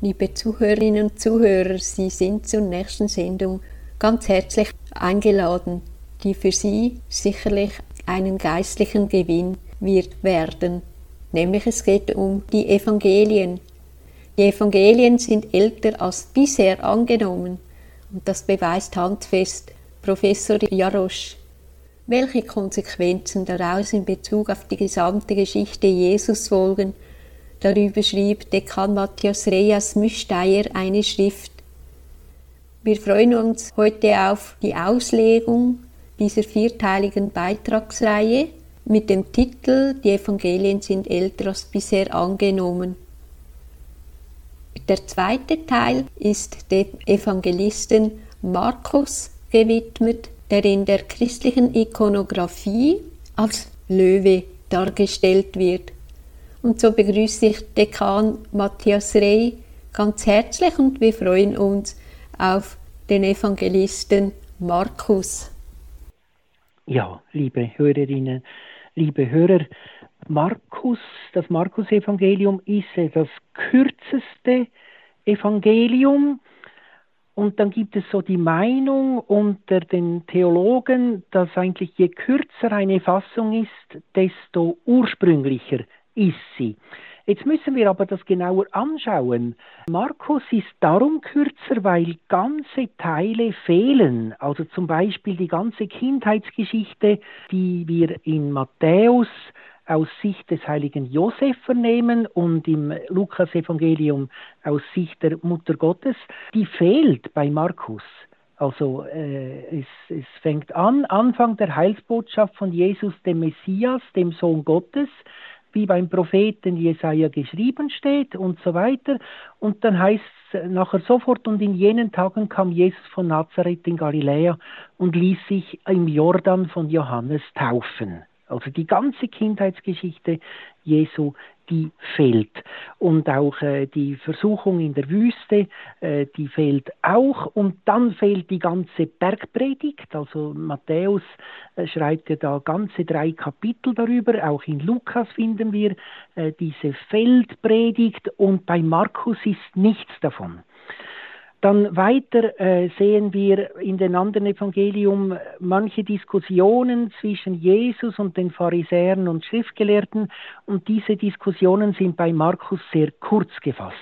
Liebe Zuhörerinnen und Zuhörer, Sie sind zur nächsten Sendung ganz herzlich eingeladen, die für Sie sicherlich einen geistlichen Gewinn wird werden. Nämlich es geht um die Evangelien. Die Evangelien sind älter als bisher angenommen und das beweist handfest Professor Jarosch. Welche Konsequenzen daraus in Bezug auf die gesamte Geschichte Jesus folgen, Darüber schrieb Dekan Matthias Reyes Müsteier eine Schrift. Wir freuen uns heute auf die Auslegung dieser vierteiligen Beitragsreihe mit dem Titel Die Evangelien sind älter als bisher angenommen. Der zweite Teil ist dem Evangelisten Markus gewidmet, der in der christlichen Ikonographie als Löwe dargestellt wird. Und so begrüße ich Dekan Matthias Rey ganz herzlich und wir freuen uns auf den Evangelisten Markus. Ja, liebe Hörerinnen, liebe Hörer, Markus, das Markus-Evangelium ist das kürzeste Evangelium. Und dann gibt es so die Meinung unter den Theologen, dass eigentlich je kürzer eine Fassung ist, desto ursprünglicher ist sie. Jetzt müssen wir aber das genauer anschauen. Markus ist darum kürzer, weil ganze Teile fehlen. Also zum Beispiel die ganze Kindheitsgeschichte, die wir in Matthäus aus Sicht des heiligen Josef vernehmen und im Lukas-Evangelium aus Sicht der Mutter Gottes, die fehlt bei Markus. Also äh, es, es fängt an, Anfang der Heilsbotschaft von Jesus, dem Messias, dem Sohn Gottes, wie beim Propheten Jesaja geschrieben steht und so weiter. Und dann heißt es nachher sofort, und in jenen Tagen kam Jesus von Nazareth in Galiläa und ließ sich im Jordan von Johannes taufen. Also die ganze Kindheitsgeschichte Jesu die fehlt. Und auch äh, die Versuchung in der Wüste, äh, die fehlt auch. Und dann fehlt die ganze Bergpredigt. Also Matthäus äh, schreibt ja da ganze drei Kapitel darüber. Auch in Lukas finden wir äh, diese Feldpredigt. Und bei Markus ist nichts davon. Dann weiter äh, sehen wir in den anderen Evangelium manche Diskussionen zwischen Jesus und den Pharisäern und Schriftgelehrten und diese Diskussionen sind bei Markus sehr kurz gefasst.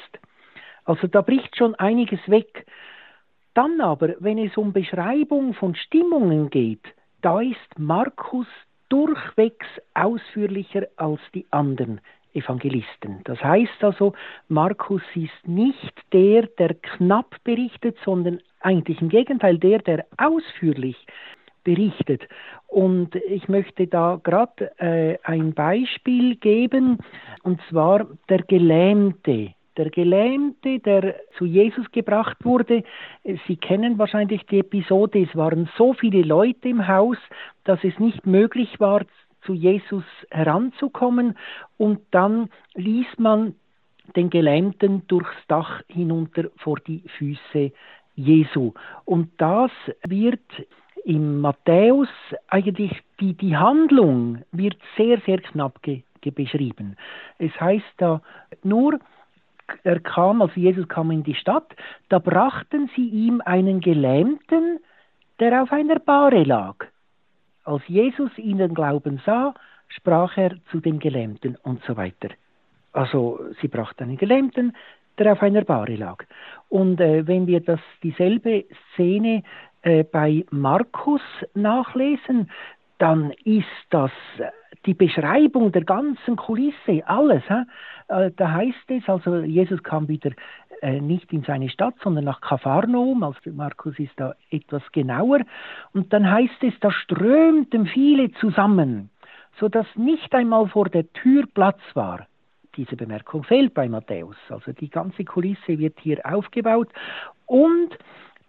Also da bricht schon einiges weg. Dann aber, wenn es um Beschreibung von Stimmungen geht, da ist Markus durchwegs ausführlicher als die anderen. Evangelisten. Das heißt also, Markus ist nicht der, der knapp berichtet, sondern eigentlich im Gegenteil der, der ausführlich berichtet. Und ich möchte da gerade äh, ein Beispiel geben, und zwar der Gelähmte. Der Gelähmte, der zu Jesus gebracht wurde, Sie kennen wahrscheinlich die Episode, es waren so viele Leute im Haus, dass es nicht möglich war, zu Jesus heranzukommen und dann ließ man den Gelähmten durchs Dach hinunter vor die Füße Jesu. Und das wird im Matthäus eigentlich die, die Handlung wird sehr, sehr knapp ge, ge beschrieben. Es heißt da nur, er kam, also Jesus kam in die Stadt, da brachten sie ihm einen Gelähmten, der auf einer Bahre lag. Als Jesus ihnen Glauben sah, sprach er zu dem Gelähmten und so weiter. Also sie brachten einen Gelähmten, der auf einer Bahre lag. Und äh, wenn wir das dieselbe Szene äh, bei Markus nachlesen, dann ist das die Beschreibung der ganzen Kulisse, alles. Äh, da heißt es, also Jesus kam wieder äh, nicht in seine Stadt, sondern nach Kapharnaum. Also Markus ist da etwas genauer. Und dann heißt es, da strömten viele zusammen, sodass nicht einmal vor der Tür Platz war. Diese Bemerkung fehlt bei Matthäus. Also die ganze Kulisse wird hier aufgebaut. Und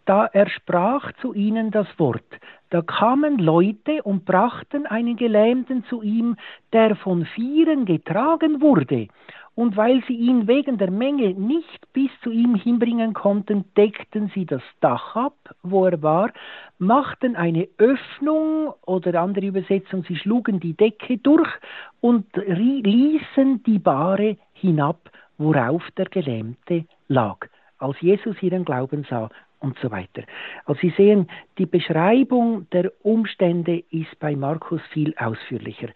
da er sprach zu ihnen das Wort. Da kamen Leute und brachten einen Gelähmten zu ihm, der von Vieren getragen wurde. Und weil sie ihn wegen der Menge nicht bis zu ihm hinbringen konnten, deckten sie das Dach ab, wo er war, machten eine Öffnung oder andere Übersetzung, sie schlugen die Decke durch und ließen die Bahre hinab worauf der Gelähmte lag, als Jesus ihren Glauben sah und so weiter. Also Sie sehen, die Beschreibung der Umstände ist bei Markus viel ausführlicher.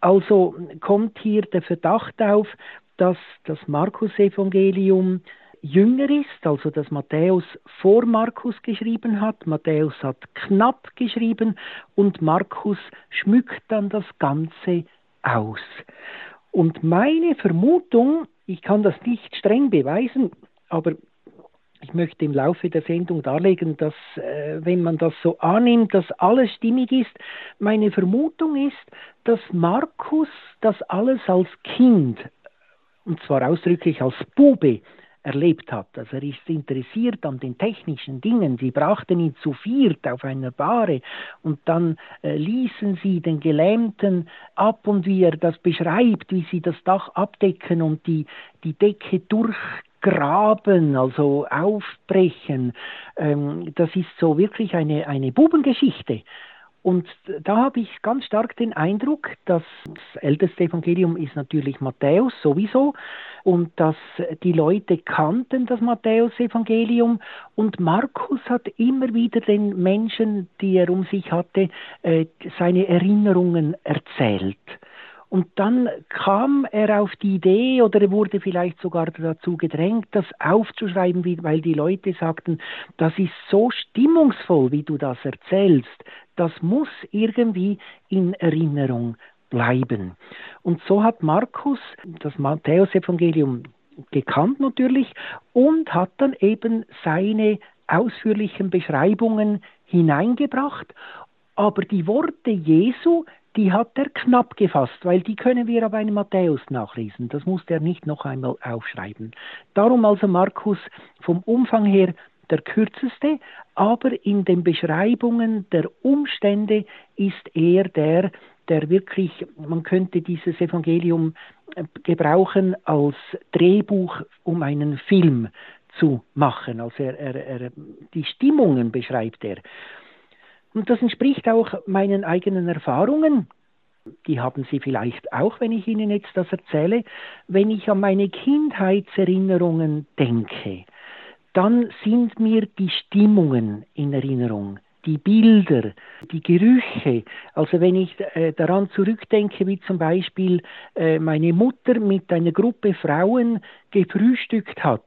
Also kommt hier der Verdacht auf, dass das Markus-Evangelium jünger ist, also dass Matthäus vor Markus geschrieben hat. Matthäus hat knapp geschrieben und Markus schmückt dann das Ganze aus. Und meine Vermutung, ich kann das nicht streng beweisen, aber ich möchte im Laufe der Sendung darlegen, dass äh, wenn man das so annimmt, dass alles stimmig ist, meine Vermutung ist, dass Markus das alles als Kind, und zwar ausdrücklich als Bube, erlebt hat. Also er ist interessiert an den technischen Dingen. Sie brachten ihn zu viert auf einer Bahre und dann äh, ließen sie den Gelähmten ab und wie er das beschreibt, wie sie das Dach abdecken und die, die Decke durchgraben, also aufbrechen. Ähm, das ist so wirklich eine, eine Bubengeschichte. Und da habe ich ganz stark den Eindruck, dass das älteste Evangelium ist natürlich Matthäus sowieso und dass die Leute kannten das Matthäus-Evangelium und Markus hat immer wieder den Menschen, die er um sich hatte, äh, seine Erinnerungen erzählt. Und dann kam er auf die Idee oder er wurde vielleicht sogar dazu gedrängt, das aufzuschreiben, weil die Leute sagten, das ist so stimmungsvoll, wie du das erzählst. Das muss irgendwie in Erinnerung bleiben. Und so hat Markus das Matthäusevangelium gekannt natürlich und hat dann eben seine ausführlichen Beschreibungen hineingebracht. Aber die Worte Jesu die hat er knapp gefasst, weil die können wir aber in Matthäus nachlesen. Das musste er nicht noch einmal aufschreiben. Darum also Markus vom Umfang her der kürzeste, aber in den Beschreibungen der Umstände ist er der, der wirklich, man könnte dieses Evangelium äh, gebrauchen als Drehbuch, um einen Film zu machen. Also er, er, er, die Stimmungen beschreibt er. Und das entspricht auch meinen eigenen Erfahrungen. Die haben Sie vielleicht auch, wenn ich Ihnen jetzt das erzähle. Wenn ich an meine Kindheitserinnerungen denke, dann sind mir die Stimmungen in Erinnerung, die Bilder, die Gerüche. Also wenn ich äh, daran zurückdenke, wie zum Beispiel äh, meine Mutter mit einer Gruppe Frauen gefrühstückt hat,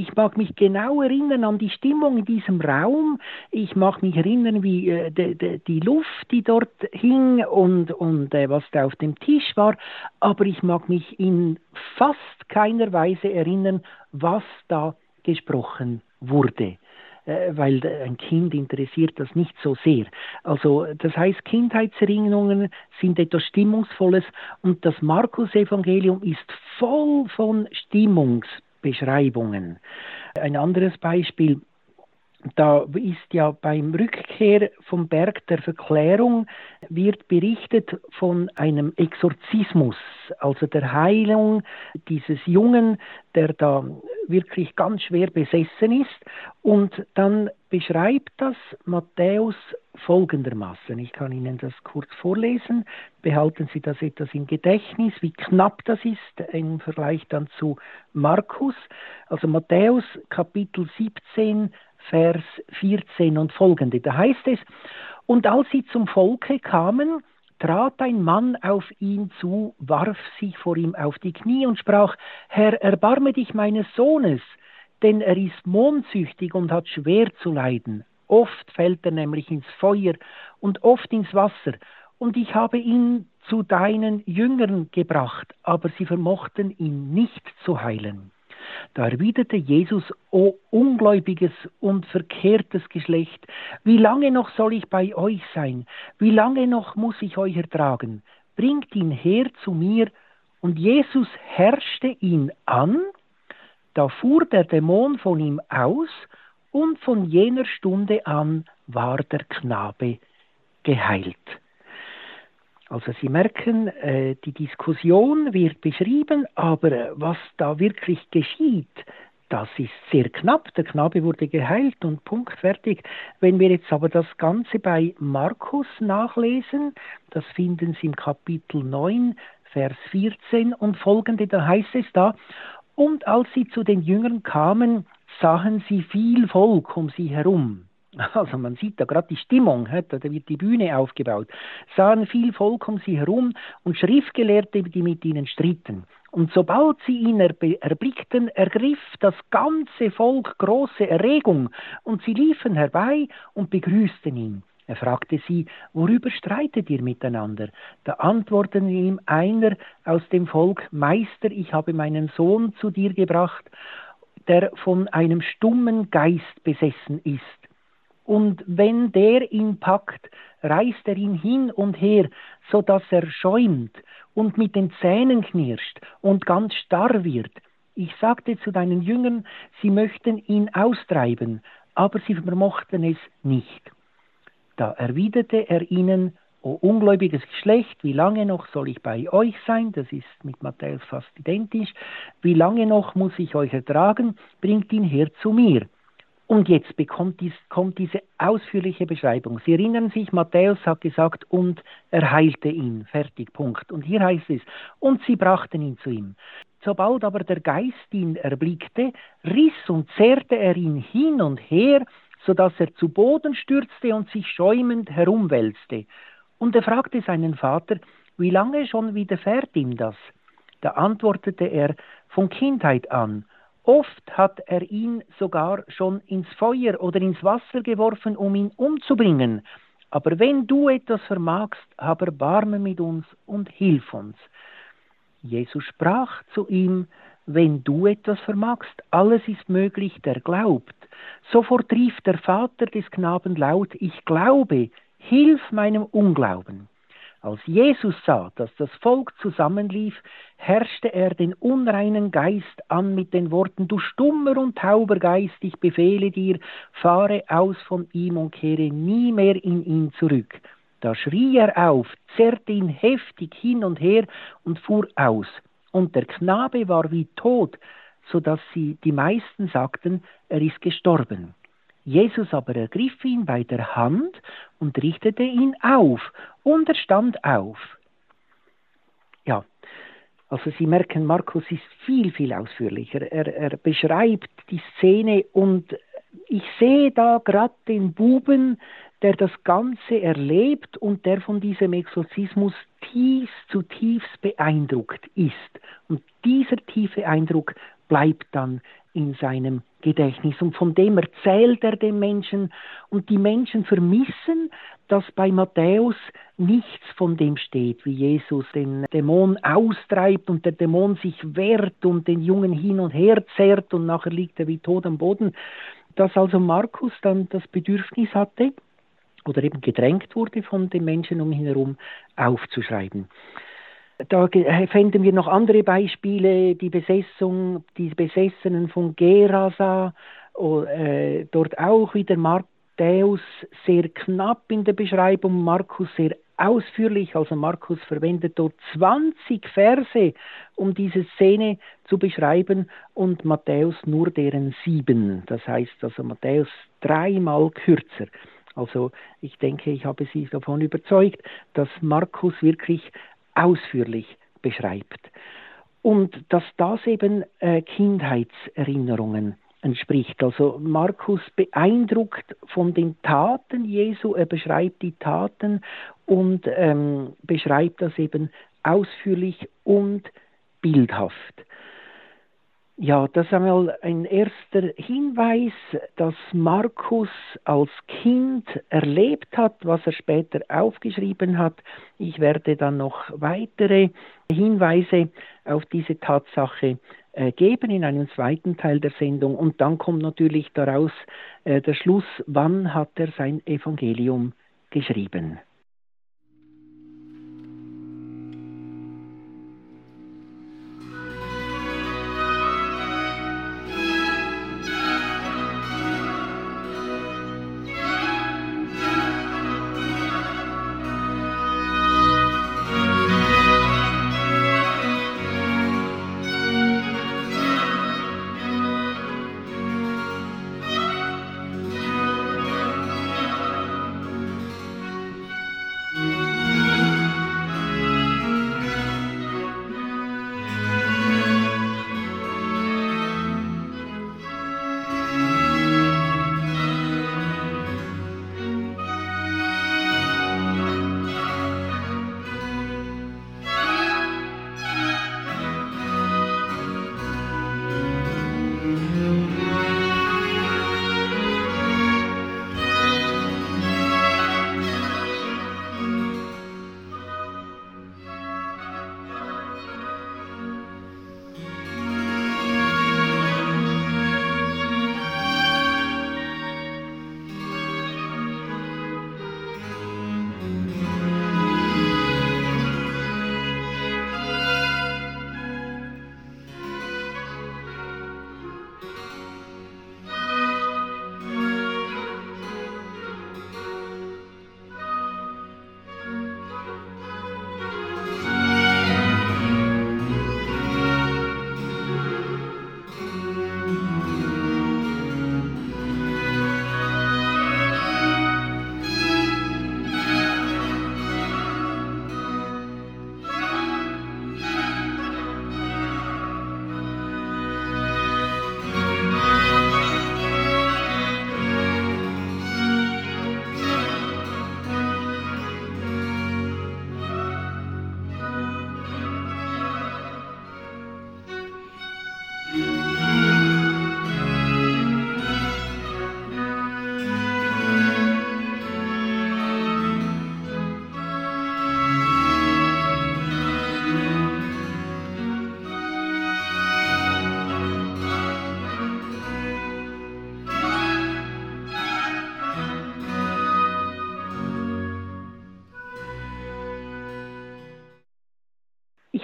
ich mag mich genau erinnern an die Stimmung in diesem Raum. Ich mag mich erinnern, wie äh, de, de, die Luft, die dort hing und, und äh, was da auf dem Tisch war. Aber ich mag mich in fast keiner Weise erinnern, was da gesprochen wurde äh, weil ein Kind interessiert das nicht so sehr. Also das heißt, Kindheitserinnerungen sind etwas Stimmungsvolles und das Markus-Evangelium ist voll von Stimmungs Beschreibungen. Ein anderes Beispiel, da ist ja beim Rückkehr vom Berg der Verklärung wird berichtet von einem Exorzismus, also der Heilung dieses Jungen, der da wirklich ganz schwer besessen ist. Und dann beschreibt das Matthäus folgendermaßen. Ich kann Ihnen das kurz vorlesen. Behalten Sie das etwas im Gedächtnis, wie knapp das ist im Vergleich dann zu Markus. Also Matthäus Kapitel 17, Vers 14 und folgende. Da heißt es, und als sie zum Volke kamen, trat ein Mann auf ihn zu, warf sich vor ihm auf die Knie und sprach, Herr, erbarme dich meines Sohnes, denn er ist mondsüchtig und hat schwer zu leiden. Oft fällt er nämlich ins Feuer und oft ins Wasser, und ich habe ihn zu deinen Jüngern gebracht, aber sie vermochten ihn nicht zu heilen. Da erwiderte Jesus, O ungläubiges und verkehrtes Geschlecht, wie lange noch soll ich bei euch sein? Wie lange noch muss ich euch ertragen? Bringt ihn her zu mir. Und Jesus herrschte ihn an, da fuhr der Dämon von ihm aus, und von jener Stunde an war der Knabe geheilt. Also Sie merken, äh, die Diskussion wird beschrieben, aber was da wirklich geschieht, das ist sehr knapp. Der Knabe wurde geheilt und Punkt fertig. Wenn wir jetzt aber das Ganze bei Markus nachlesen, das finden Sie im Kapitel 9, Vers 14 und folgende, da heißt es da, Und als sie zu den Jüngern kamen, sahen sie viel Volk um sie herum. Also man sieht da gerade die Stimmung, da wird die Bühne aufgebaut. Sahen viel Volk um sie herum und Schriftgelehrte, die mit ihnen stritten. Und sobald sie ihn erblickten, ergriff das ganze Volk große Erregung, und sie liefen herbei und begrüßten ihn. Er fragte sie, worüber streitet ihr miteinander? Da antworteten ihm einer aus dem Volk, Meister, ich habe meinen Sohn zu dir gebracht, der von einem stummen Geist besessen ist. Und wenn der ihn packt, reißt er ihn hin und her, so dass er schäumt und mit den Zähnen knirscht und ganz starr wird. Ich sagte zu deinen Jüngern, sie möchten ihn austreiben, aber sie vermochten es nicht. Da erwiderte er ihnen, O ungläubiges Geschlecht, wie lange noch soll ich bei euch sein? Das ist mit Matthäus fast identisch. Wie lange noch muss ich euch ertragen? Bringt ihn her zu mir. Und jetzt bekommt dies, kommt diese ausführliche Beschreibung. Sie erinnern sich, Matthäus hat gesagt, und er heilte ihn. Fertig, Punkt. Und hier heißt es, und sie brachten ihn zu ihm. Sobald aber der Geist ihn erblickte, riss und zerrte er ihn hin und her, so dass er zu Boden stürzte und sich schäumend herumwälzte. Und er fragte seinen Vater, wie lange schon widerfährt ihm das? Da antwortete er, von Kindheit an. Oft hat er ihn sogar schon ins Feuer oder ins Wasser geworfen, um ihn umzubringen. Aber wenn du etwas vermagst, hab Erbarmen mit uns und hilf uns. Jesus sprach zu ihm, wenn du etwas vermagst, alles ist möglich, der glaubt. Sofort rief der Vater des Knaben laut, ich glaube, hilf meinem Unglauben. Als Jesus sah, dass das Volk zusammenlief, herrschte er den unreinen Geist an mit den Worten, du stummer und tauber Geist, ich befehle dir, fahre aus von ihm und kehre nie mehr in ihn zurück. Da schrie er auf, zerrte ihn heftig hin und her und fuhr aus. Und der Knabe war wie tot, so dass sie die meisten sagten, er ist gestorben. Jesus aber ergriff ihn bei der Hand und richtete ihn auf, und er stand auf. Ja, also Sie merken, Markus ist viel, viel ausführlicher. Er, er beschreibt die Szene und ich sehe da gerade den Buben, der das Ganze erlebt und der von diesem Exorzismus tief, zutiefst beeindruckt ist. Und dieser tiefe Eindruck bleibt dann in seinem Gedächtnis. Und von dem erzählt er den Menschen. Und die Menschen vermissen, dass bei Matthäus nichts von dem steht, wie Jesus den Dämon austreibt und der Dämon sich wehrt und den Jungen hin und her zerrt und nachher liegt er wie tot am Boden. Dass also Markus dann das Bedürfnis hatte, oder eben gedrängt wurde von den Menschen um ihn herum, aufzuschreiben. Da finden wir noch andere Beispiele, die Besessung, die Besessenen von Gerasa, äh, dort auch wieder Matthäus sehr knapp in der Beschreibung, Markus sehr ausführlich, also Markus verwendet dort 20 Verse, um diese Szene zu beschreiben und Matthäus nur deren sieben. Das heißt also Matthäus dreimal kürzer. Also ich denke, ich habe Sie davon überzeugt, dass Markus wirklich ausführlich beschreibt. Und dass das eben äh, Kindheitserinnerungen entspricht. Also Markus beeindruckt von den Taten Jesu, er beschreibt die Taten und ähm, beschreibt das eben ausführlich und bildhaft. Ja, das ist einmal ein erster Hinweis, dass Markus als Kind erlebt hat, was er später aufgeschrieben hat. Ich werde dann noch weitere Hinweise auf diese Tatsache äh, geben in einem zweiten Teil der Sendung. Und dann kommt natürlich daraus äh, der Schluss, wann hat er sein Evangelium geschrieben.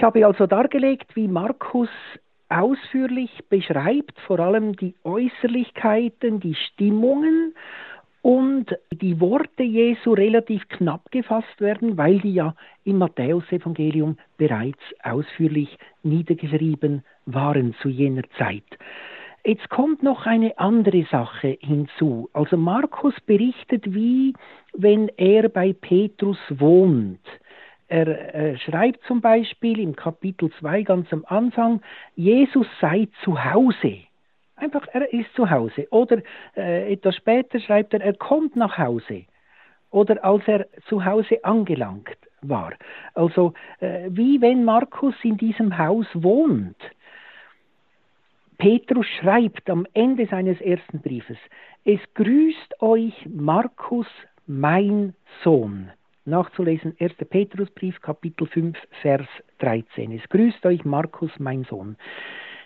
Habe also dargelegt, wie Markus ausführlich beschreibt, vor allem die Äußerlichkeiten, die Stimmungen und die Worte Jesu relativ knapp gefasst werden, weil die ja im Matthäusevangelium bereits ausführlich niedergeschrieben waren zu jener Zeit. Jetzt kommt noch eine andere Sache hinzu. Also Markus berichtet, wie wenn er bei Petrus wohnt. Er äh, schreibt zum Beispiel im Kapitel 2 ganz am Anfang, Jesus sei zu Hause. Einfach, er ist zu Hause. Oder äh, etwas später schreibt er, er kommt nach Hause. Oder als er zu Hause angelangt war. Also äh, wie wenn Markus in diesem Haus wohnt. Petrus schreibt am Ende seines ersten Briefes, es grüßt euch Markus, mein Sohn. Nachzulesen 1. Petrusbrief, Kapitel 5, Vers 13. Es grüßt euch Markus, mein Sohn.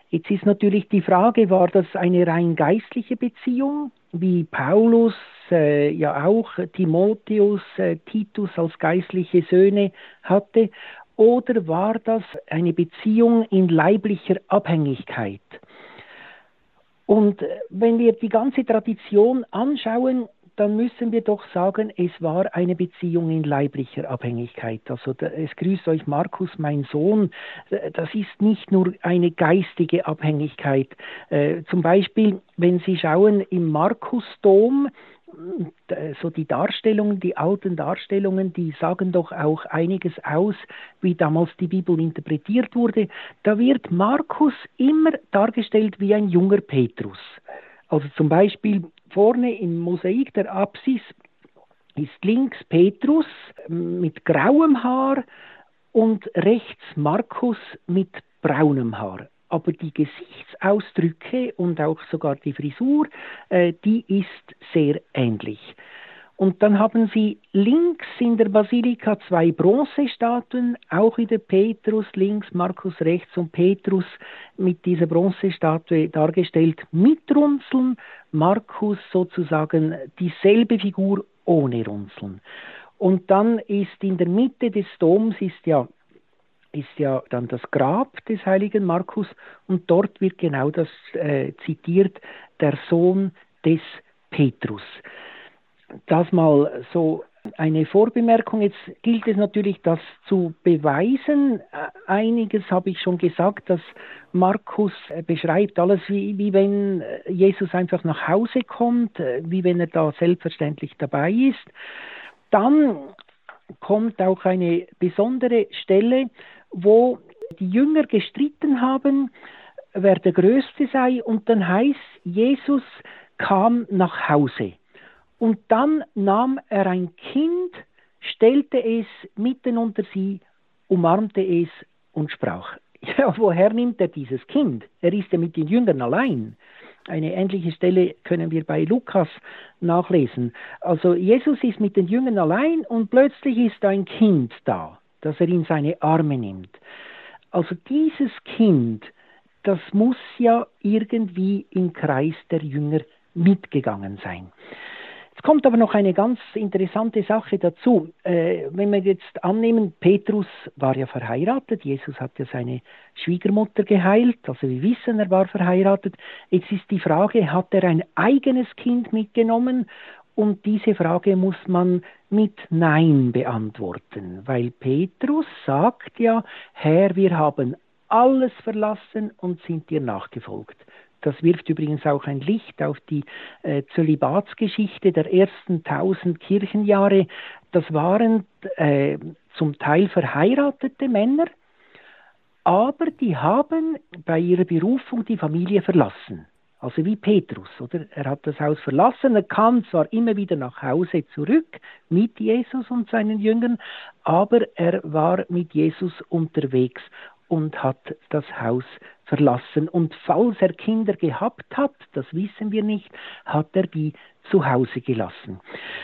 Jetzt ist natürlich die Frage, war das eine rein geistliche Beziehung, wie Paulus äh, ja auch Timotheus, äh, Titus als geistliche Söhne hatte, oder war das eine Beziehung in leiblicher Abhängigkeit? Und wenn wir die ganze Tradition anschauen, dann müssen wir doch sagen, es war eine Beziehung in leiblicher Abhängigkeit. Also es grüßt euch Markus, mein Sohn. Das ist nicht nur eine geistige Abhängigkeit. Äh, zum Beispiel, wenn Sie schauen im Markusdom, so die Darstellungen, die alten Darstellungen, die sagen doch auch einiges aus, wie damals die Bibel interpretiert wurde. Da wird Markus immer dargestellt wie ein junger Petrus. Also zum Beispiel vorne im Mosaik der Apsis ist links Petrus mit grauem Haar und rechts Markus mit braunem Haar aber die Gesichtsausdrücke und auch sogar die Frisur, äh, die ist sehr ähnlich. Und dann haben sie links in der Basilika zwei Bronzestatuen, auch wieder Petrus links, Markus rechts und Petrus mit dieser Bronzestatue dargestellt mit Runzeln, Markus sozusagen dieselbe Figur ohne Runzeln. Und dann ist in der Mitte des Doms ist ja ist ja dann das Grab des heiligen Markus und dort wird genau das äh, zitiert, der Sohn des Petrus. Das mal so eine Vorbemerkung. Jetzt gilt es natürlich, das zu beweisen. Einiges habe ich schon gesagt, dass Markus äh, beschreibt alles wie, wie wenn Jesus einfach nach Hause kommt, äh, wie wenn er da selbstverständlich dabei ist. Dann kommt auch eine besondere Stelle, wo die Jünger gestritten haben, wer der Größte sei, und dann heißt, Jesus kam nach Hause. Und dann nahm er ein Kind, stellte es mitten unter sie, umarmte es und sprach. Ja, woher nimmt er dieses Kind? Er ist ja mit den Jüngern allein. Eine ähnliche Stelle können wir bei Lukas nachlesen. Also Jesus ist mit den Jüngern allein und plötzlich ist ein Kind da dass er in seine Arme nimmt. Also dieses Kind, das muss ja irgendwie im Kreis der Jünger mitgegangen sein. Es kommt aber noch eine ganz interessante Sache dazu. Äh, wenn wir jetzt annehmen, Petrus war ja verheiratet, Jesus hat ja seine Schwiegermutter geheilt, also wir wissen, er war verheiratet. Jetzt ist die Frage, hat er ein eigenes Kind mitgenommen und diese Frage muss man mit Nein beantworten, weil Petrus sagt ja, Herr, wir haben alles verlassen und sind dir nachgefolgt. Das wirft übrigens auch ein Licht auf die äh, Zölibatsgeschichte der ersten tausend Kirchenjahre. Das waren äh, zum Teil verheiratete Männer, aber die haben bei ihrer Berufung die Familie verlassen. Also wie Petrus, oder? Er hat das Haus verlassen, er kam zwar immer wieder nach Hause zurück mit Jesus und seinen Jüngern, aber er war mit Jesus unterwegs und hat das Haus verlassen. Und falls er Kinder gehabt hat, das wissen wir nicht, hat er die zu Hause gelassen.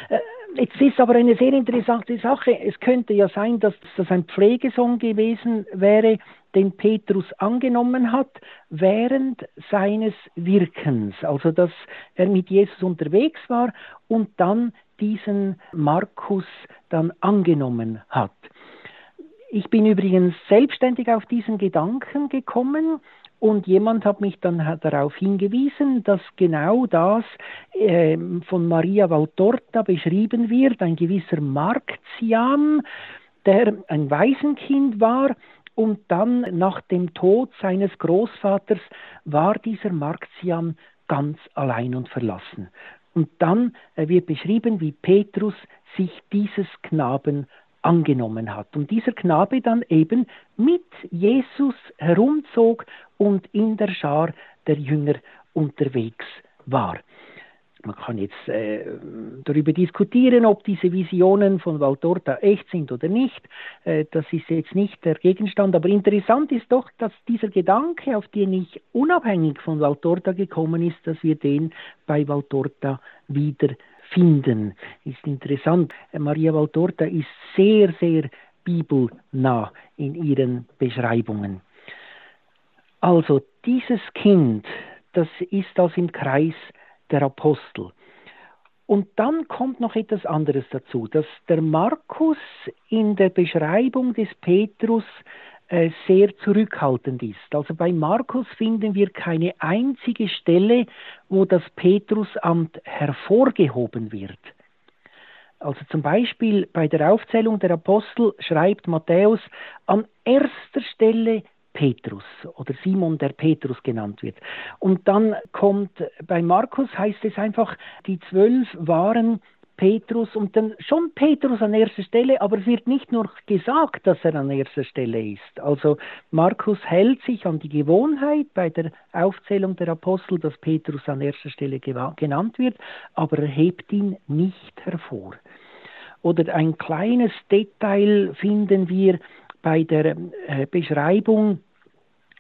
Äh, Jetzt ist aber eine sehr interessante Sache. Es könnte ja sein, dass das ein Pflegesohn gewesen wäre, den Petrus angenommen hat während seines Wirkens. Also, dass er mit Jesus unterwegs war und dann diesen Markus dann angenommen hat. Ich bin übrigens selbstständig auf diesen Gedanken gekommen und jemand hat mich dann darauf hingewiesen, dass genau das äh, von Maria Valtorta beschrieben wird, ein gewisser Markzian, der ein Waisenkind war und dann nach dem Tod seines Großvaters war dieser Markzian ganz allein und verlassen. Und dann äh, wird beschrieben, wie Petrus sich dieses Knaben angenommen hat. Und dieser Knabe dann eben mit Jesus herumzog und in der Schar der Jünger unterwegs war. Man kann jetzt äh, darüber diskutieren, ob diese Visionen von Valtorta echt sind oder nicht. Äh, das ist jetzt nicht der Gegenstand. Aber interessant ist doch, dass dieser Gedanke, auf den ich unabhängig von Valtorta gekommen ist, dass wir den bei Valtorta wieder finden. Ist interessant. Maria Valtorta ist sehr, sehr bibelnah in ihren Beschreibungen. Also dieses Kind, das ist das im Kreis der Apostel. Und dann kommt noch etwas anderes dazu, dass der Markus in der Beschreibung des Petrus sehr zurückhaltend ist. Also bei Markus finden wir keine einzige Stelle, wo das Petrusamt hervorgehoben wird. Also zum Beispiel bei der Aufzählung der Apostel schreibt Matthäus an erster Stelle Petrus oder Simon, der Petrus genannt wird. Und dann kommt bei Markus heißt es einfach, die zwölf waren Petrus und dann schon Petrus an erster Stelle, aber es wird nicht nur gesagt, dass er an erster Stelle ist. Also Markus hält sich an die Gewohnheit bei der Aufzählung der Apostel, dass Petrus an erster Stelle genannt wird, aber er hebt ihn nicht hervor. Oder ein kleines Detail finden wir bei der äh, Beschreibung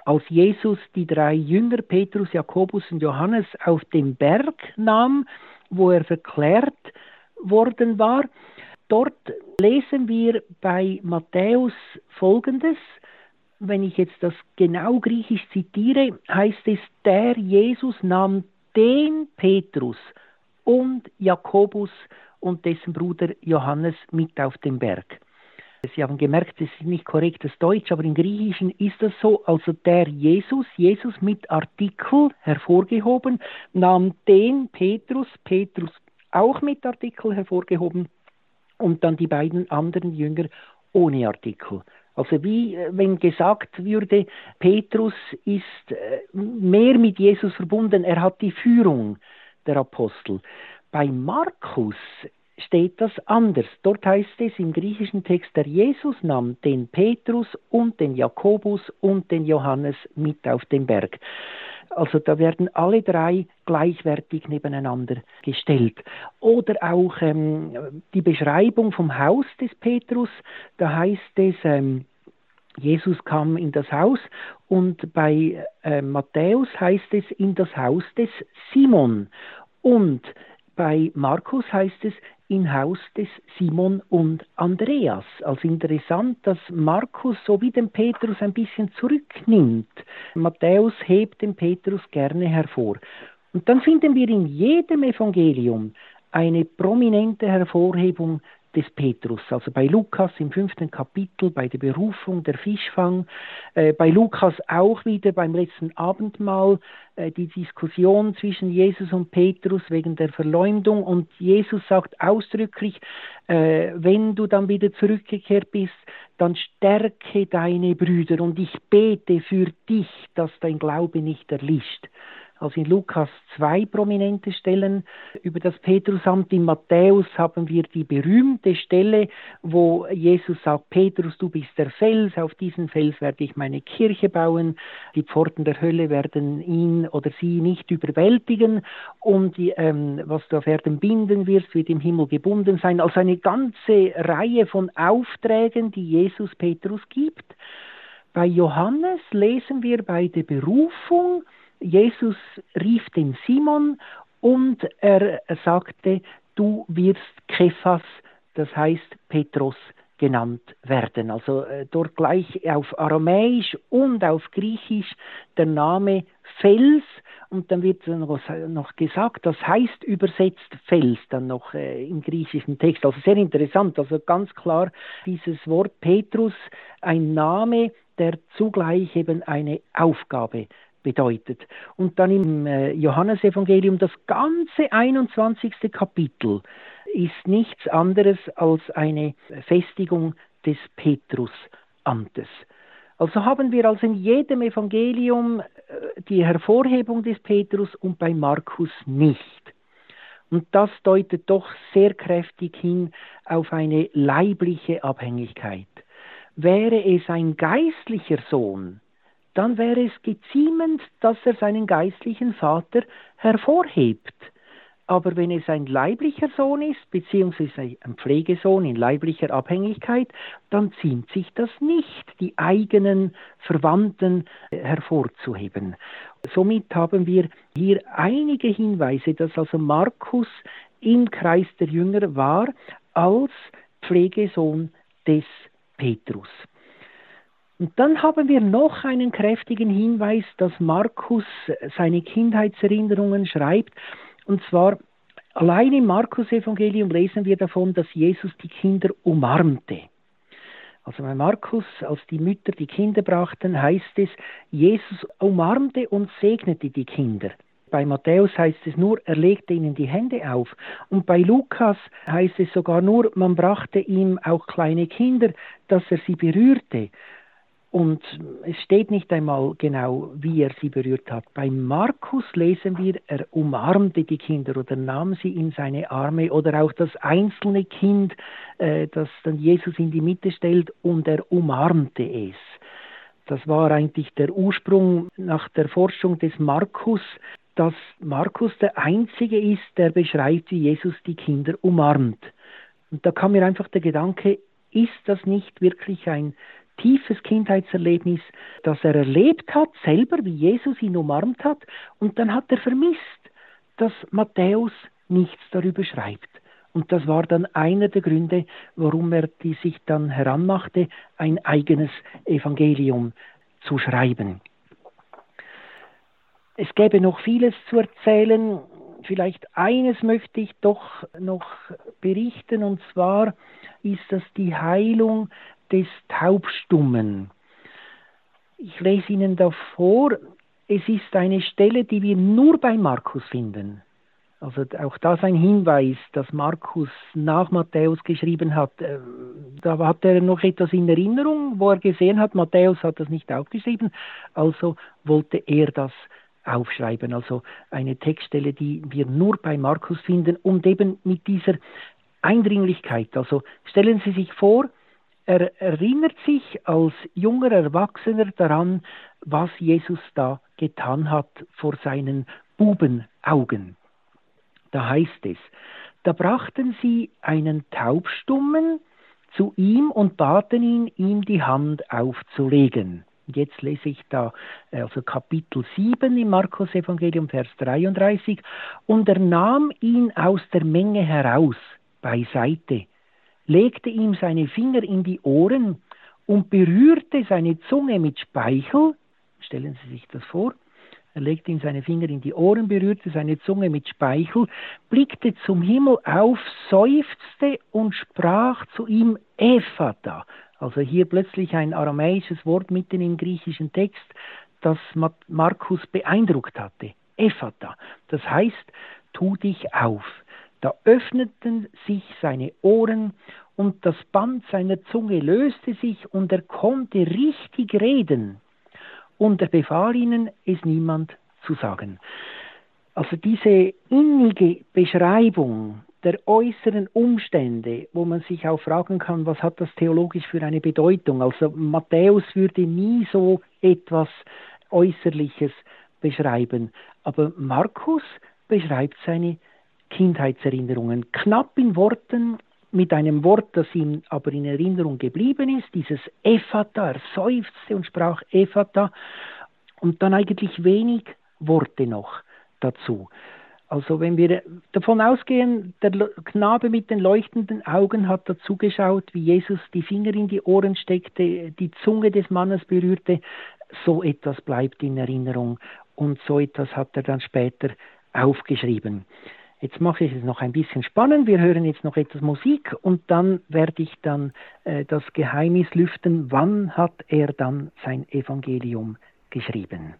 als Jesus die drei Jünger Petrus, Jakobus und Johannes auf den Berg nahm, wo er verklärt worden war. Dort lesen wir bei Matthäus Folgendes. Wenn ich jetzt das genau griechisch zitiere, heißt es, der Jesus nahm den Petrus und Jakobus und dessen Bruder Johannes mit auf den Berg. Sie haben gemerkt, es ist nicht korrektes Deutsch, aber im Griechischen ist das so. Also der Jesus, Jesus mit Artikel hervorgehoben, nahm den Petrus, Petrus auch mit Artikel hervorgehoben und dann die beiden anderen Jünger ohne Artikel. Also wie äh, wenn gesagt würde, Petrus ist äh, mehr mit Jesus verbunden, er hat die Führung der Apostel. Bei Markus steht das anders. Dort heißt es im griechischen Text, der Jesus nahm den Petrus und den Jakobus und den Johannes mit auf den Berg. Also da werden alle drei gleichwertig nebeneinander gestellt. Oder auch ähm, die Beschreibung vom Haus des Petrus, da heißt es, ähm, Jesus kam in das Haus und bei äh, Matthäus heißt es in das Haus des Simon. Und bei Markus heißt es im Haus des Simon und Andreas. Also interessant, dass Markus so wie den Petrus ein bisschen zurücknimmt. Matthäus hebt den Petrus gerne hervor. Und dann finden wir in jedem Evangelium eine prominente Hervorhebung des Petrus. Also bei Lukas im fünften Kapitel, bei der Berufung, der Fischfang, äh, bei Lukas auch wieder beim letzten Abendmahl äh, die Diskussion zwischen Jesus und Petrus wegen der Verleumdung. Und Jesus sagt ausdrücklich, äh, wenn du dann wieder zurückgekehrt bist, dann stärke deine Brüder. Und ich bete für dich, dass dein Glaube nicht erlischt also in Lukas zwei prominente Stellen über das Petrusamt. In Matthäus haben wir die berühmte Stelle, wo Jesus sagt, Petrus, du bist der Fels, auf diesen Fels werde ich meine Kirche bauen, die Pforten der Hölle werden ihn oder sie nicht überwältigen und die, ähm, was du auf Erden binden wirst, wird im Himmel gebunden sein. Also eine ganze Reihe von Aufträgen, die Jesus Petrus gibt. Bei Johannes lesen wir bei der Berufung, Jesus rief den Simon und er sagte, du wirst Kephas, das heißt Petrus, genannt werden. Also äh, dort gleich auf Aramäisch und auf Griechisch der Name Fels und dann wird noch gesagt, das heißt übersetzt Fels dann noch äh, im griechischen Text. Also sehr interessant, also ganz klar dieses Wort Petrus, ein Name, der zugleich eben eine Aufgabe bedeutet. Und dann im äh, Johannesevangelium das ganze 21. Kapitel ist nichts anderes als eine Festigung des Petrusamtes. Also haben wir also in jedem Evangelium äh, die Hervorhebung des Petrus und bei Markus nicht. Und das deutet doch sehr kräftig hin auf eine leibliche Abhängigkeit. Wäre es ein geistlicher Sohn, dann wäre es geziemend, dass er seinen geistlichen Vater hervorhebt. Aber wenn es ein leiblicher Sohn ist, beziehungsweise ein Pflegesohn in leiblicher Abhängigkeit, dann ziemt sich das nicht, die eigenen Verwandten hervorzuheben. Somit haben wir hier einige Hinweise, dass also Markus im Kreis der Jünger war als Pflegesohn des Petrus. Und dann haben wir noch einen kräftigen Hinweis, dass Markus seine Kindheitserinnerungen schreibt. Und zwar allein im Markus-Evangelium lesen wir davon, dass Jesus die Kinder umarmte. Also bei Markus, als die Mütter die Kinder brachten, heißt es, Jesus umarmte und segnete die Kinder. Bei Matthäus heißt es nur, er legte ihnen die Hände auf. Und bei Lukas heißt es sogar nur, man brachte ihm auch kleine Kinder, dass er sie berührte. Und es steht nicht einmal genau, wie er sie berührt hat. Bei Markus lesen wir, er umarmte die Kinder oder nahm sie in seine Arme oder auch das einzelne Kind, äh, das dann Jesus in die Mitte stellt und er umarmte es. Das war eigentlich der Ursprung nach der Forschung des Markus, dass Markus der Einzige ist, der beschreibt, wie Jesus die Kinder umarmt. Und da kam mir einfach der Gedanke, ist das nicht wirklich ein tiefes Kindheitserlebnis, das er erlebt hat, selber, wie Jesus ihn umarmt hat, und dann hat er vermisst, dass Matthäus nichts darüber schreibt. Und das war dann einer der Gründe, warum er die sich dann heranmachte, ein eigenes Evangelium zu schreiben. Es gäbe noch vieles zu erzählen. Vielleicht eines möchte ich doch noch berichten, und zwar ist das die Heilung des Taubstummen. Ich lese Ihnen da vor, es ist eine Stelle, die wir nur bei Markus finden. Also auch das ein Hinweis, dass Markus nach Matthäus geschrieben hat. Äh, da hat er noch etwas in Erinnerung, wo er gesehen hat, Matthäus hat das nicht aufgeschrieben, also wollte er das aufschreiben. Also eine Textstelle, die wir nur bei Markus finden und eben mit dieser Eindringlichkeit. Also stellen Sie sich vor, er erinnert sich als junger Erwachsener daran, was Jesus da getan hat vor seinen Bubenaugen. Da heißt es, da brachten sie einen Taubstummen zu ihm und baten ihn, ihm die Hand aufzulegen. Jetzt lese ich da also Kapitel 7 im Markus Evangelium Vers 33 und er nahm ihn aus der Menge heraus beiseite legte ihm seine Finger in die Ohren und berührte seine Zunge mit Speichel. Stellen Sie sich das vor. Er legte ihm seine Finger in die Ohren, berührte seine Zunge mit Speichel, blickte zum Himmel auf, seufzte und sprach zu ihm Ephata. Also hier plötzlich ein aramäisches Wort mitten im griechischen Text, das Markus beeindruckt hatte. Ephata. Das heißt, tu dich auf. Da öffneten sich seine Ohren und das Band seiner Zunge löste sich und er konnte richtig reden. Und er befahl ihnen, es niemand zu sagen. Also diese innige Beschreibung der äußeren Umstände, wo man sich auch fragen kann, was hat das theologisch für eine Bedeutung? Also Matthäus würde nie so etwas Äußerliches beschreiben, aber Markus beschreibt seine Kindheitserinnerungen. Knapp in Worten, mit einem Wort, das ihm aber in Erinnerung geblieben ist, dieses Ephata, er seufzte und sprach Ephata und dann eigentlich wenig Worte noch dazu. Also wenn wir davon ausgehen, der Knabe mit den leuchtenden Augen hat dazu geschaut, wie Jesus die Finger in die Ohren steckte, die Zunge des Mannes berührte, so etwas bleibt in Erinnerung und so etwas hat er dann später aufgeschrieben. Jetzt mache ich es noch ein bisschen spannend. Wir hören jetzt noch etwas Musik und dann werde ich dann äh, das Geheimnis lüften, wann hat er dann sein Evangelium geschrieben.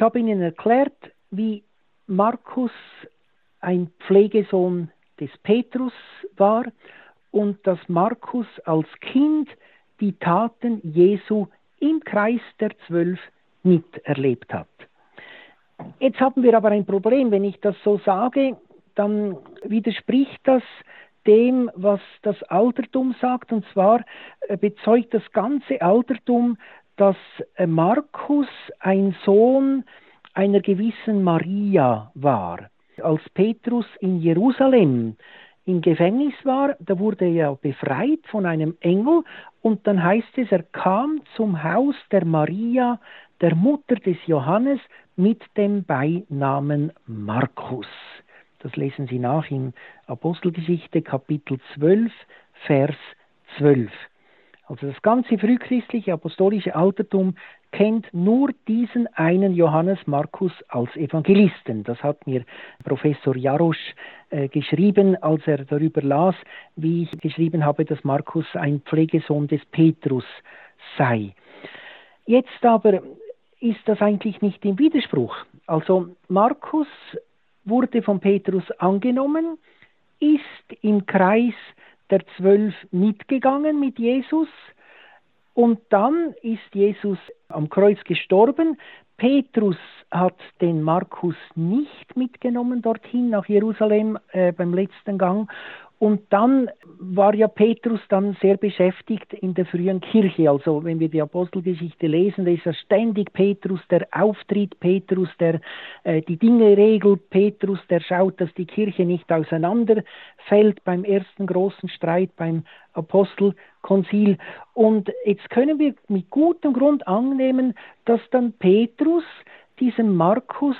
Ich habe Ihnen erklärt, wie Markus ein Pflegesohn des Petrus war und dass Markus als Kind die Taten Jesu im Kreis der Zwölf miterlebt hat. Jetzt haben wir aber ein Problem, wenn ich das so sage, dann widerspricht das dem, was das Altertum sagt, und zwar äh, bezeugt das ganze Altertum dass äh, Markus ein Sohn einer gewissen Maria war. Als Petrus in Jerusalem im Gefängnis war, da wurde er befreit von einem Engel und dann heißt es, er kam zum Haus der Maria, der Mutter des Johannes, mit dem Beinamen Markus. Das lesen Sie nach in Apostelgeschichte Kapitel 12, Vers 12. Also das ganze frühchristliche apostolische Altertum kennt nur diesen einen Johannes Markus als Evangelisten. Das hat mir Professor Jarosch äh, geschrieben, als er darüber las, wie ich geschrieben habe, dass Markus ein Pflegesohn des Petrus sei. Jetzt aber ist das eigentlich nicht im Widerspruch. Also Markus wurde von Petrus angenommen, ist im Kreis der Zwölf mitgegangen mit Jesus und dann ist Jesus am Kreuz gestorben. Petrus hat den Markus nicht mitgenommen dorthin nach Jerusalem äh, beim letzten Gang Und dann war ja Petrus dann sehr beschäftigt in der frühen Kirche. Also wenn wir die Apostelgeschichte lesen, da ist ja ständig Petrus, der auftritt, Petrus, der äh, die Dinge regelt, Petrus, der schaut, dass die Kirche nicht auseinanderfällt beim ersten großen Streit, beim Apostelkonzil. Und jetzt können wir mit gutem Grund annehmen, dass dann Petrus diesem Markus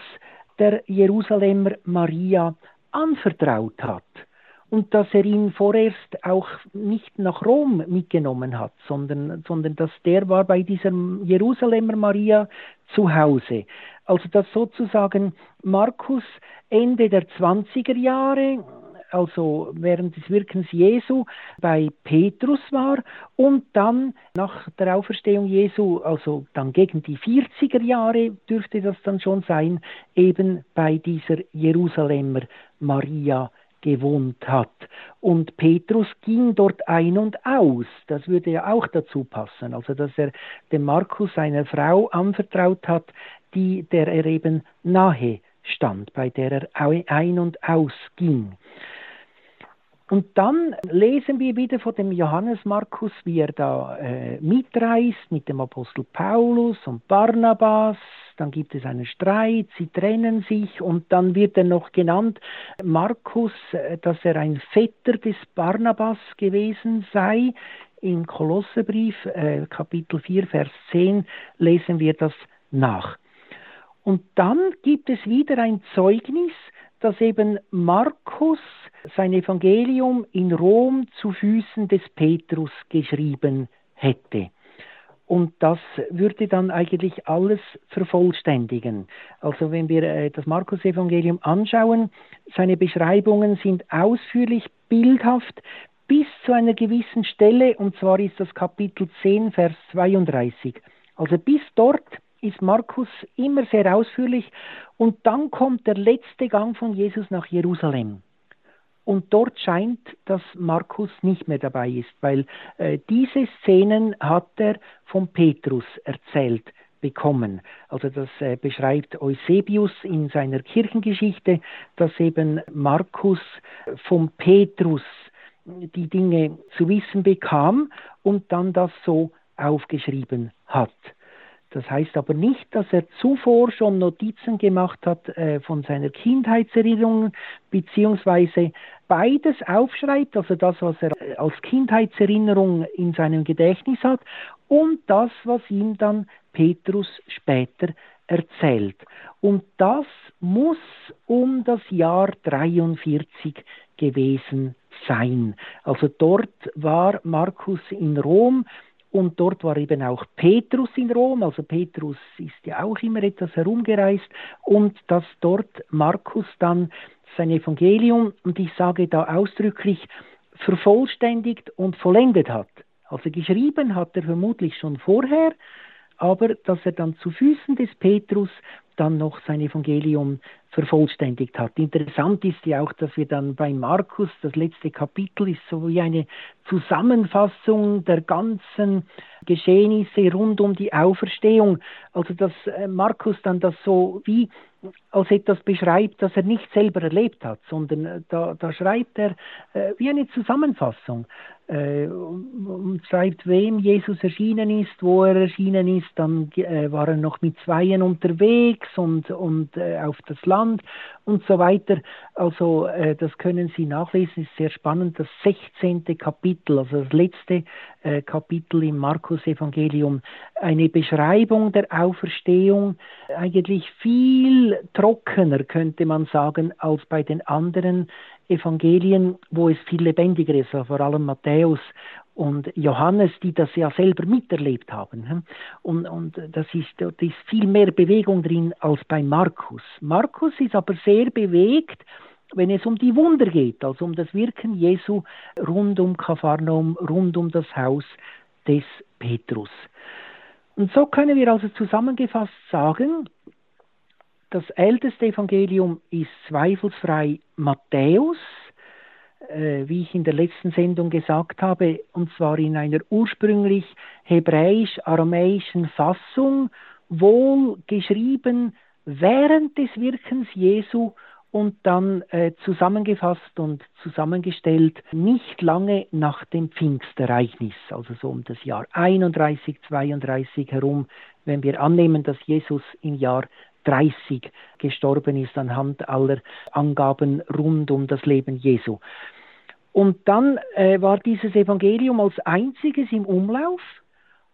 der Jerusalemer Maria anvertraut hat und dass er ihn vorerst auch nicht nach Rom mitgenommen hat, sondern, sondern dass der war bei dieser Jerusalemer Maria zu Hause. Also dass sozusagen Markus Ende der 20er Jahre, also während des Wirkens Jesu, bei Petrus war und dann nach der Auferstehung Jesu, also dann gegen die 40er Jahre dürfte das dann schon sein, eben bei dieser Jerusalemer Maria gewohnt hat. Und Petrus ging dort ein und aus. Das würde ja auch dazu passen. Also, dass er dem Markus seiner Frau anvertraut hat, die, der er eben nahe stand, bei der er ein und aus ging. Und dann lesen wir wieder von dem Johannes Markus, wie er da äh, mitreist mit dem Apostel Paulus und Barnabas. Dann gibt es einen Streit, sie trennen sich und dann wird er noch genannt, Markus, äh, dass er ein Vetter des Barnabas gewesen sei. Im Kolossebrief, äh, Kapitel 4, Vers 10, lesen wir das nach. Und dann gibt es wieder ein Zeugnis, dass eben Markus sein Evangelium in Rom zu Füßen des Petrus geschrieben hätte. Und das würde dann eigentlich alles vervollständigen. Also wenn wir äh, das Markus-Evangelium anschauen, seine Beschreibungen sind ausführlich, bildhaft, bis zu einer gewissen Stelle, und zwar ist das Kapitel 10, Vers 32. Also bis dort ist Markus immer sehr ausführlich und dann kommt der letzte Gang von Jesus nach Jerusalem. Und dort scheint, dass Markus nicht mehr dabei ist, weil äh, diese Szenen hat er von Petrus erzählt bekommen. Also das äh, beschreibt Eusebius in seiner Kirchengeschichte, dass eben Markus von Petrus die Dinge zu wissen bekam und dann das so aufgeschrieben hat. Das heißt aber nicht, dass er zuvor schon Notizen gemacht hat äh, von seiner Kindheitserinnerung, beziehungsweise beides aufschreibt, also das, was er als Kindheitserinnerung in seinem Gedächtnis hat und das, was ihm dann Petrus später erzählt. Und das muss um das Jahr 43 gewesen sein. Also dort war Markus in Rom und dort war eben auch Petrus in Rom, also Petrus ist ja auch immer etwas herumgereist und dass dort Markus dann sein Evangelium, und ich sage da ausdrücklich, vervollständigt und vollendet hat. Also geschrieben hat er vermutlich schon vorher, aber dass er dann zu Füßen des Petrus dann noch sein Evangelium vervollständigt hat. Interessant ist ja auch, dass wir dann bei Markus, das letzte Kapitel ist so wie eine Zusammenfassung der ganzen Geschehnisse rund um die Auferstehung. Also dass äh, Markus dann das so wie als etwas beschreibt, das er nicht selber erlebt hat, sondern äh, da, da schreibt er äh, wie eine Zusammenfassung äh, und schreibt, wem Jesus erschienen ist, wo er erschienen ist, dann äh, war er noch mit Zweien unterwegs und, und äh, auf das Land und so weiter. Also äh, das können Sie nachlesen, ist sehr spannend. Das 16. Kapitel, also das letzte äh, Kapitel im Markus-Evangelium, eine Beschreibung der Auferstehung, eigentlich viel trockener, könnte man sagen, als bei den anderen Evangelien, wo es viel lebendiger ist, also vor allem Matthäus und Johannes, die das ja selber miterlebt haben. Und, und das ist, da ist viel mehr Bewegung drin als bei Markus. Markus ist aber sehr bewegt, wenn es um die Wunder geht, also um das Wirken Jesu rund um Kapharnaum, rund um das Haus des Petrus. Und so können wir also zusammengefasst sagen, das älteste Evangelium ist zweifelsfrei Matthäus, wie ich in der letzten Sendung gesagt habe, und zwar in einer ursprünglich hebräisch-aramäischen Fassung, wohl geschrieben während des Wirkens Jesu und dann äh, zusammengefasst und zusammengestellt nicht lange nach dem Pfingstereignis, also so um das Jahr 31, 32 herum, wenn wir annehmen, dass Jesus im Jahr 30 gestorben ist anhand aller Angaben rund um das Leben Jesu. Und dann äh, war dieses Evangelium als einziges im Umlauf.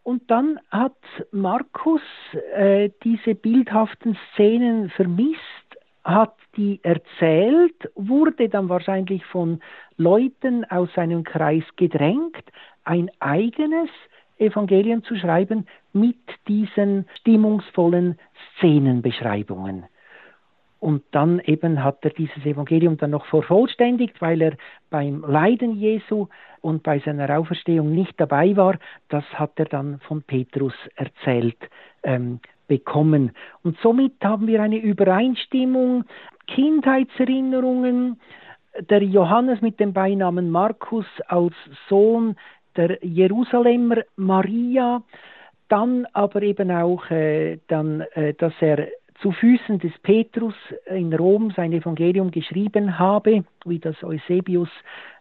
Und dann hat Markus äh, diese bildhaften Szenen vermisst, hat die erzählt, wurde dann wahrscheinlich von Leuten aus seinem Kreis gedrängt, ein eigenes Evangelium zu schreiben mit diesen stimmungsvollen Szenenbeschreibungen. Und dann eben hat er dieses Evangelium dann noch vervollständigt, weil er beim Leiden Jesu und bei seiner Auferstehung nicht dabei war. Das hat er dann von Petrus erzählt ähm, bekommen. Und somit haben wir eine Übereinstimmung, Kindheitserinnerungen, der Johannes mit dem Beinamen Markus als Sohn der Jerusalemer Maria, dann aber eben auch, äh, dann, äh, dass er zu Füßen des Petrus in Rom sein Evangelium geschrieben habe, wie das Eusebius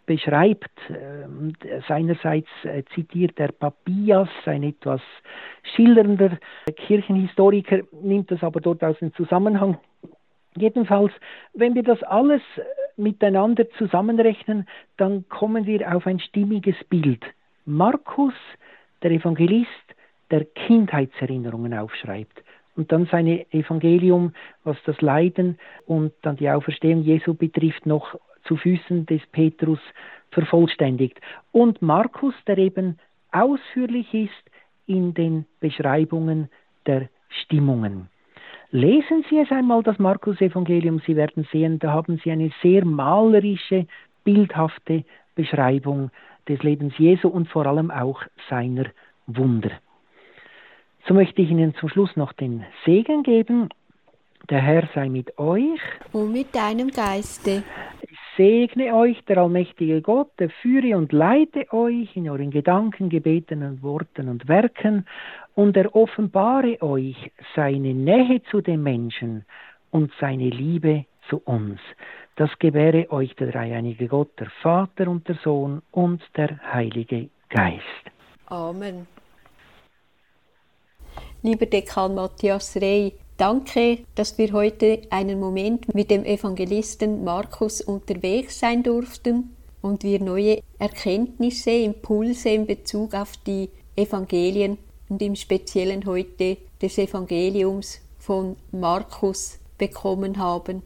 beschreibt. Ähm, seinerseits äh, zitiert er Papias, ein etwas schildernder Kirchenhistoriker, nimmt das aber dort aus dem Zusammenhang. Jedenfalls, wenn wir das alles miteinander zusammenrechnen, dann kommen wir auf ein stimmiges Bild. Markus, der Evangelist, der Kindheitserinnerungen aufschreibt und dann sein Evangelium, was das Leiden und dann die Auferstehung Jesu betrifft, noch zu Füßen des Petrus vervollständigt. Und Markus, der eben ausführlich ist in den Beschreibungen der Stimmungen. Lesen Sie es einmal, das Markus-Evangelium, Sie werden sehen, da haben Sie eine sehr malerische, bildhafte Beschreibung des Lebens Jesu und vor allem auch seiner Wunder. So möchte ich Ihnen zum Schluss noch den Segen geben. Der Herr sei mit euch. Und mit deinem Geiste. Ich segne euch, der allmächtige Gott, der führe und leite euch in euren Gedanken, Gebeten und Worten und Werken und er offenbare euch seine Nähe zu den Menschen und seine Liebe zu uns. Das gewähre euch der dreieinige Gott, der Vater und der Sohn und der Heilige Geist. Amen. Lieber Dekan Matthias Rey, danke, dass wir heute einen Moment mit dem Evangelisten Markus unterwegs sein durften und wir neue Erkenntnisse, Impulse in Bezug auf die Evangelien und im Speziellen heute des Evangeliums von Markus bekommen haben.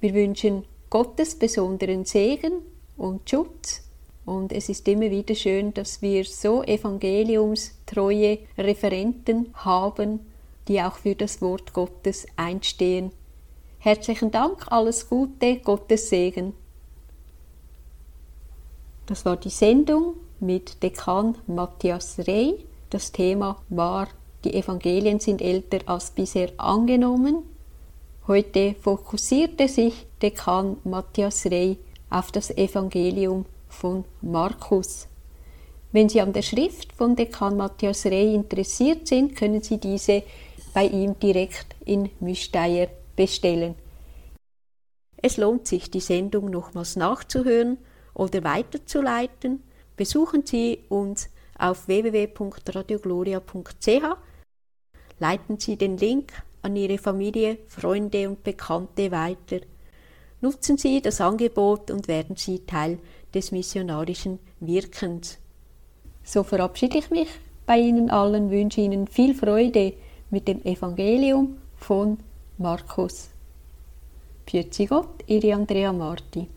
Wir wünschen Gottes besonderen Segen und Schutz und es ist immer wieder schön, dass wir so evangeliumstreue Referenten haben, die auch für das Wort Gottes einstehen. Herzlichen Dank, alles Gute, Gottes Segen. Das war die Sendung mit Dekan Matthias Rey. Das Thema war, die Evangelien sind älter als bisher angenommen. Heute fokussierte sich Dekan Matthias Rey auf das Evangelium von Markus. Wenn Sie an der Schrift von Dekan Matthias Rey interessiert sind, können Sie diese bei ihm direkt in Müsteier bestellen. Es lohnt sich, die Sendung nochmals nachzuhören oder weiterzuleiten. Besuchen Sie uns auf www.radiogloria.ch. Leiten Sie den Link an Ihre Familie, Freunde und Bekannte weiter. Nutzen Sie das Angebot und werden Sie Teil des missionarischen Wirkens. So verabschiede ich mich bei Ihnen allen, wünsche Ihnen viel Freude mit dem Evangelium von Markus. Pfiat Gott, Ihre Andrea Marti.